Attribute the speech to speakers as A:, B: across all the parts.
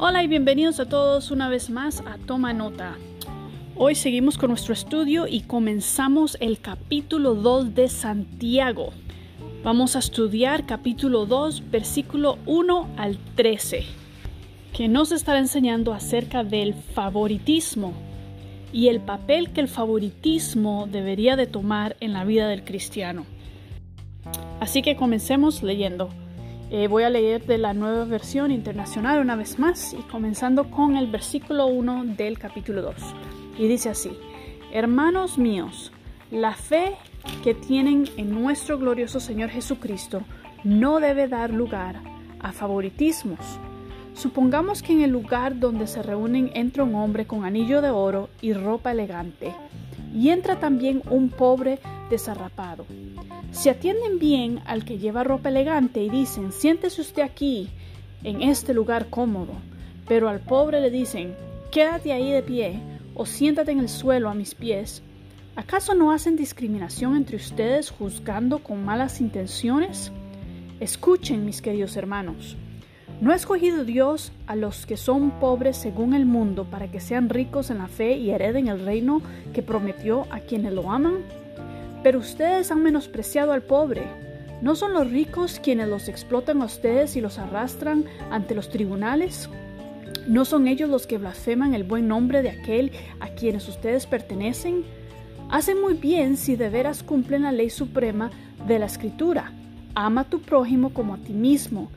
A: Hola y bienvenidos a todos una vez más a Toma Nota. Hoy seguimos con nuestro estudio y comenzamos el capítulo 2 de Santiago. Vamos a estudiar capítulo 2, versículo 1 al 13, que nos estará enseñando acerca del favoritismo y el papel que el favoritismo debería de tomar en la vida del cristiano. Así que comencemos leyendo. Eh, voy a leer de la nueva versión internacional una vez más y comenzando con el versículo 1 del capítulo 2. Y dice así, Hermanos míos, la fe que tienen en nuestro glorioso Señor Jesucristo no debe dar lugar a favoritismos. Supongamos que en el lugar donde se reúnen entra un hombre con anillo de oro y ropa elegante, y entra también un pobre desarrapado. Si atienden bien al que lleva ropa elegante y dicen, siéntese usted aquí, en este lugar cómodo, pero al pobre le dicen, quédate ahí de pie o siéntate en el suelo a mis pies, ¿acaso no hacen discriminación entre ustedes juzgando con malas intenciones? Escuchen, mis queridos hermanos. ¿No ha escogido Dios a los que son pobres según el mundo para que sean ricos en la fe y hereden el reino que prometió a quienes lo aman? Pero ustedes han menospreciado al pobre. ¿No son los ricos quienes los explotan a ustedes y los arrastran ante los tribunales? ¿No son ellos los que blasfeman el buen nombre de aquel a quienes ustedes pertenecen? Hacen muy bien si de veras cumplen la ley suprema de la Escritura. Ama a tu prójimo como a ti mismo.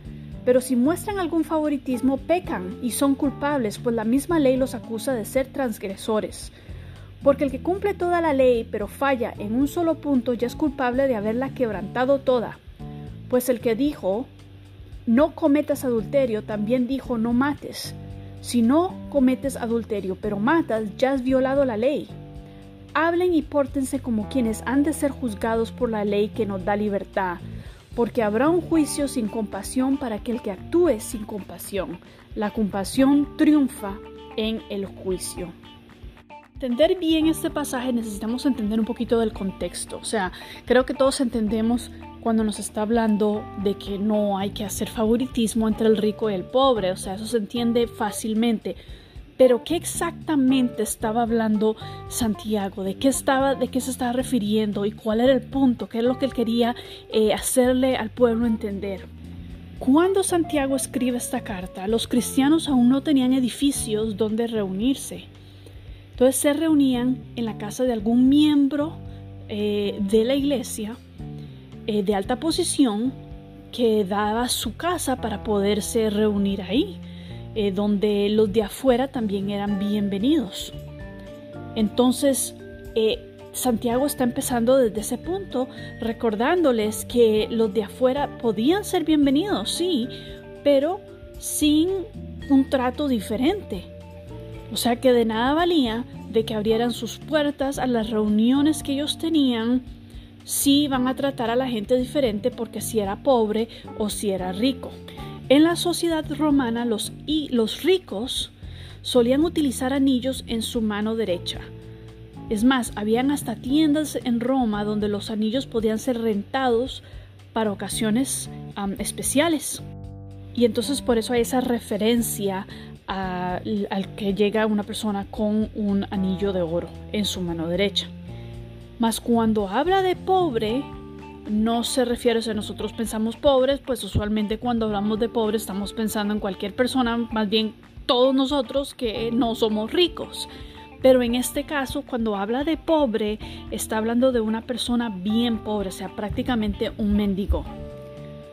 A: Pero si muestran algún favoritismo, pecan y son culpables, pues la misma ley los acusa de ser transgresores. Porque el que cumple toda la ley pero falla en un solo punto ya es culpable de haberla quebrantado toda. Pues el que dijo, no cometas adulterio, también dijo, no mates. Si no cometes adulterio pero matas, ya has violado la ley. Hablen y pórtense como quienes han de ser juzgados por la ley que nos da libertad, porque habrá un juicio sin compasión para aquel que actúe sin compasión. La compasión triunfa en el juicio entender bien este pasaje necesitamos entender un poquito del contexto. O sea, creo que todos entendemos cuando nos está hablando de que no hay que hacer favoritismo entre el rico y el pobre. O sea, eso se entiende fácilmente. Pero ¿qué exactamente estaba hablando Santiago? ¿De qué, estaba, de qué se estaba refiriendo? ¿Y cuál era el punto? ¿Qué es lo que él quería eh, hacerle al pueblo entender? Cuando Santiago escribe esta carta, los cristianos aún no tenían edificios donde reunirse. Entonces se reunían en la casa de algún miembro eh, de la iglesia eh, de alta posición que daba su casa para poderse reunir ahí, eh, donde los de afuera también eran bienvenidos. Entonces, Santiago está empezando desde ese punto, recordándoles que los de afuera podían ser bienvenidos, sí, pero sin un trato diferente. O sea que de nada valía de que abrieran sus puertas a las reuniones que ellos tenían si van a tratar a la gente diferente porque si era pobre o si era rico. En la sociedad romana los, y los ricos solían utilizar anillos en su mano derecha. Es más, habían hasta tiendas en Roma donde los anillos podían ser rentados para ocasiones especiales. Y entonces por eso hay esa referencia al que llega una persona con un anillo de oro en su mano derecha. Mas cuando habla de pobre, no se refiere, a nosotros pensamos pobres, pues usualmente cuando hablamos de pobre estamos pensando en cualquier persona, más bien todos nosotros que no somos ricos. Pero en este caso, cuando habla de pobre, está hablando de una persona bien pobre, o sea, prácticamente un mendigo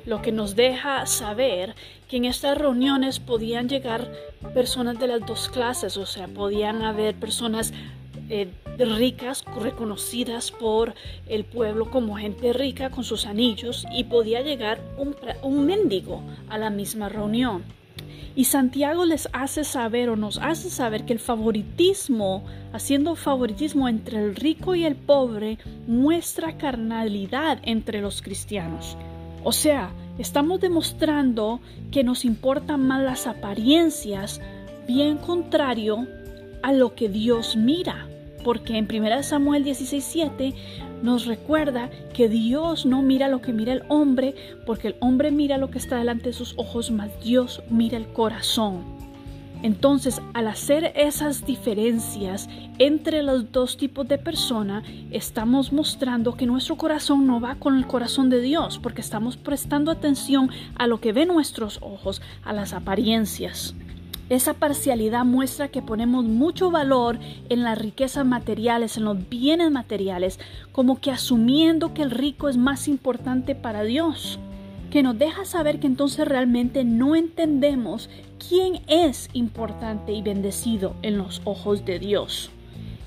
A: lo que nos deja saber que en estas reuniones podían llegar personas de las dos clases, o sea, podían haber personas eh, ricas, reconocidas por el pueblo como gente rica con sus anillos, y podía llegar un, un mendigo a la misma reunión. Y Santiago les hace saber o nos hace saber que el favoritismo, haciendo favoritismo entre el rico y el pobre, muestra carnalidad entre los cristianos. O sea, estamos demostrando que nos importan más las apariencias, bien contrario a lo que Dios mira. Porque en 1 Samuel 16:7 nos recuerda que Dios no mira lo que mira el hombre, porque el hombre mira lo que está delante de sus ojos, mas Dios mira el corazón. Entonces, al hacer esas diferencias entre los dos tipos de persona, estamos mostrando que nuestro corazón no va con el corazón de Dios, porque estamos prestando atención a lo que ven nuestros ojos, a las apariencias. Esa parcialidad muestra que ponemos mucho valor en las riquezas materiales, en los bienes materiales, como que asumiendo que el rico es más importante para Dios que nos deja saber que entonces realmente no entendemos quién es importante y bendecido en los ojos de Dios.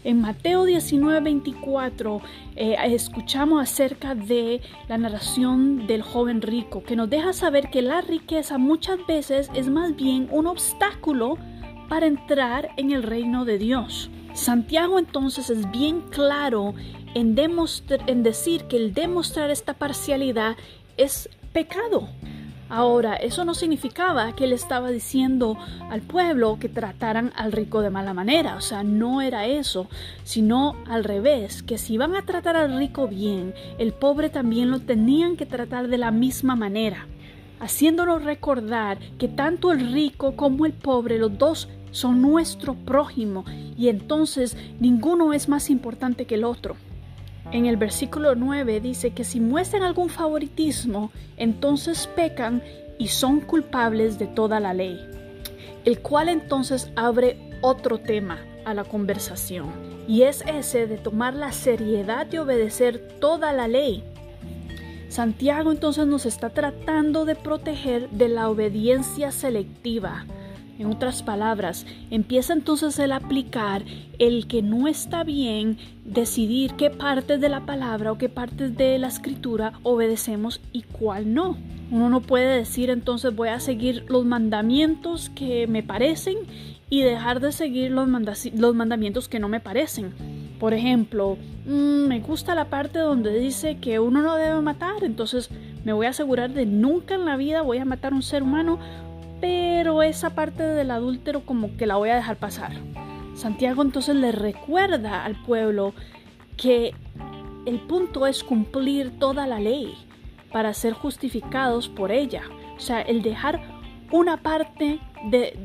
A: En Mateo 19, 24 eh, escuchamos acerca de la narración del joven rico, que nos deja saber que la riqueza muchas veces es más bien un obstáculo para entrar en el reino de Dios. Santiago entonces es bien claro en, en decir que el demostrar esta parcialidad es pecado. Ahora, eso no significaba que él estaba diciendo al pueblo que trataran al rico de mala manera, o sea, no era eso, sino al revés, que si iban a tratar al rico bien, el pobre también lo tenían que tratar de la misma manera, haciéndonos recordar que tanto el rico como el pobre, los dos son nuestro prójimo, y entonces ninguno es más importante que el otro. En el versículo 9 dice que si muestran algún favoritismo, entonces pecan y son culpables de toda la ley, el cual entonces abre otro tema a la conversación, y es ese de tomar la seriedad de obedecer toda la ley. Santiago entonces nos está tratando de proteger de la obediencia selectiva, en otras palabras, empieza entonces el aplicar el que no está bien decidir qué partes de la palabra o qué partes de la escritura obedecemos y cuál no. Uno no puede decir entonces voy a seguir los mandamientos que me parecen y dejar de seguir los, mandamientos que no me parecen. Por ejemplo, mm, me gusta la parte donde dice que uno no debe matar, entonces me voy a asegurar de nunca en la vida voy a matar un ser humano pero esa parte del adúltero como que la voy a dejar pasar. Santiago entonces le recuerda al pueblo que el punto es cumplir toda la ley para ser justificados por ella. O sea, el dejar una parte de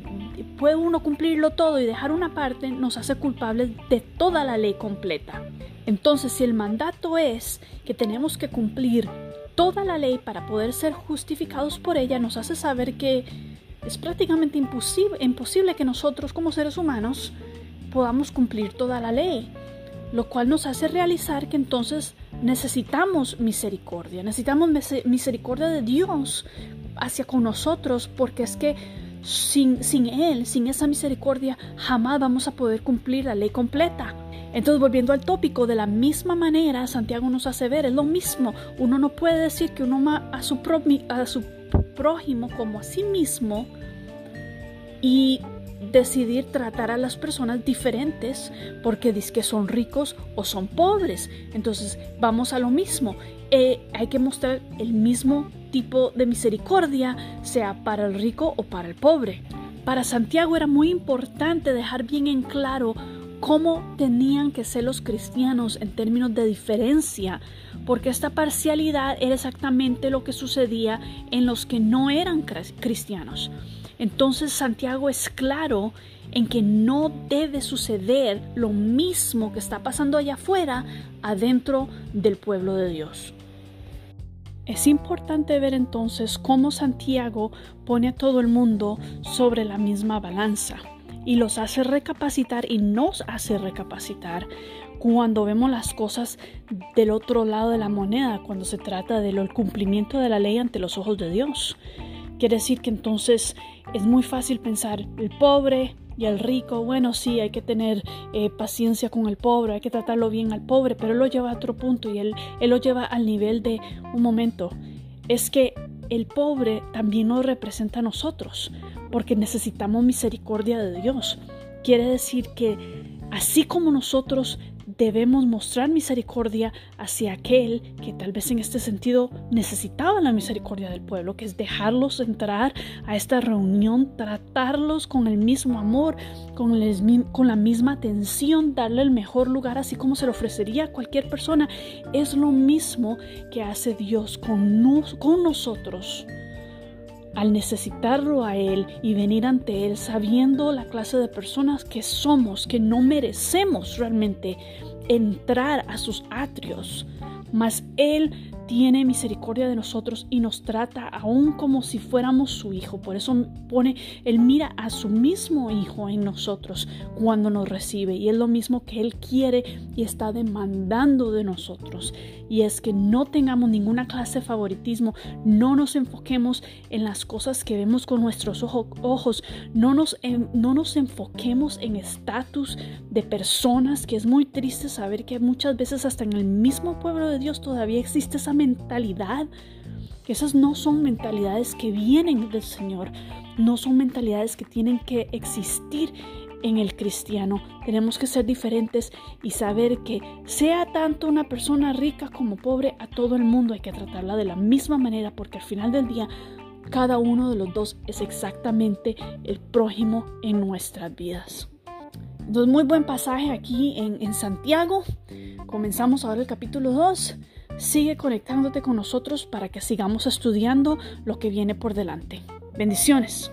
A: puede uno cumplirlo todo y dejar una parte nos hace culpables de toda la ley completa. Entonces, si el mandato es que tenemos que cumplir toda la ley para poder ser justificados por ella, nos hace saber que es prácticamente imposible, que nosotros como seres humanos podamos cumplir toda la ley, lo cual nos hace realizar que entonces necesitamos misericordia, necesitamos misericordia de Dios hacia con nosotros, porque es que sin, sin Él, sin esa misericordia, jamás vamos a poder cumplir la ley completa. Entonces, volviendo al tópico, de la misma manera, Santiago nos hace ver, es lo mismo. Uno no puede decir que uno ama a su, su prójimo como a sí mismo y decidir tratar a las personas diferentes porque dice que son ricos o son pobres. Entonces vamos a lo mismo. Eh, hay que mostrar el mismo tipo de misericordia, sea para el rico o para el pobre. Para Santiago era muy importante dejar bien en claro cómo tenían que ser los cristianos en términos de diferencia, porque esta parcialidad era exactamente lo que sucedía en los que no eran cristianos. Entonces Santiago es claro en que no debe suceder lo mismo que está pasando allá afuera adentro del pueblo de Dios. Es importante ver entonces cómo Santiago pone a todo el mundo sobre la misma balanza y los hace recapacitar y nos hace recapacitar cuando vemos las cosas del otro lado de la moneda, cuando se trata del cumplimiento de la ley ante los ojos de Dios. Quiere decir que entonces es muy fácil pensar el pobre y el rico, bueno, sí, hay que tener eh, paciencia con el pobre, hay que tratarlo bien al pobre, pero él lo lleva a otro punto y él, él lo lleva al nivel de un momento. Es que el pobre también nos representa a nosotros, porque necesitamos misericordia de Dios. Quiere decir que así como nosotros debemos mostrar misericordia hacia aquel que tal vez en este sentido necesitaba la misericordia del pueblo, que es dejarlos entrar a esta reunión, tratarlos con el mismo amor, con, la misma atención, darle el mejor lugar, así como se lo ofrecería a cualquier persona. Es lo mismo que hace Dios con nosotros al necesitarlo a Él y venir ante Él sabiendo la clase de personas que somos, que no merecemos realmente entrar a sus atrios, mas Él tiene misericordia de nosotros y nos trata aún como si fuéramos su hijo. Por eso pone, Él mira a su mismo hijo en nosotros cuando nos recibe. Y es lo mismo que Él quiere y está demandando de nosotros. Y es que no tengamos ninguna clase de favoritismo, no nos enfoquemos en las cosas que vemos con nuestros ojos, no nos, no nos enfoquemos en estatus de personas, que es muy triste saber que muchas veces hasta en el mismo pueblo de Dios todavía existe esa mentalidad, esas no son mentalidades que vienen del Señor, no son mentalidades que tienen que existir en el cristiano. Tenemos que ser diferentes y saber que sea tanto una persona rica como pobre, a todo el mundo hay que tratarla de la misma manera porque al final del día cada uno de los dos es exactamente el prójimo en nuestras vidas. Entonces, muy buen pasaje aquí en, en Santiago. Comenzamos ahora el capítulo 2. Sigue conectándote con nosotros para que sigamos estudiando lo que viene por delante. Bendiciones.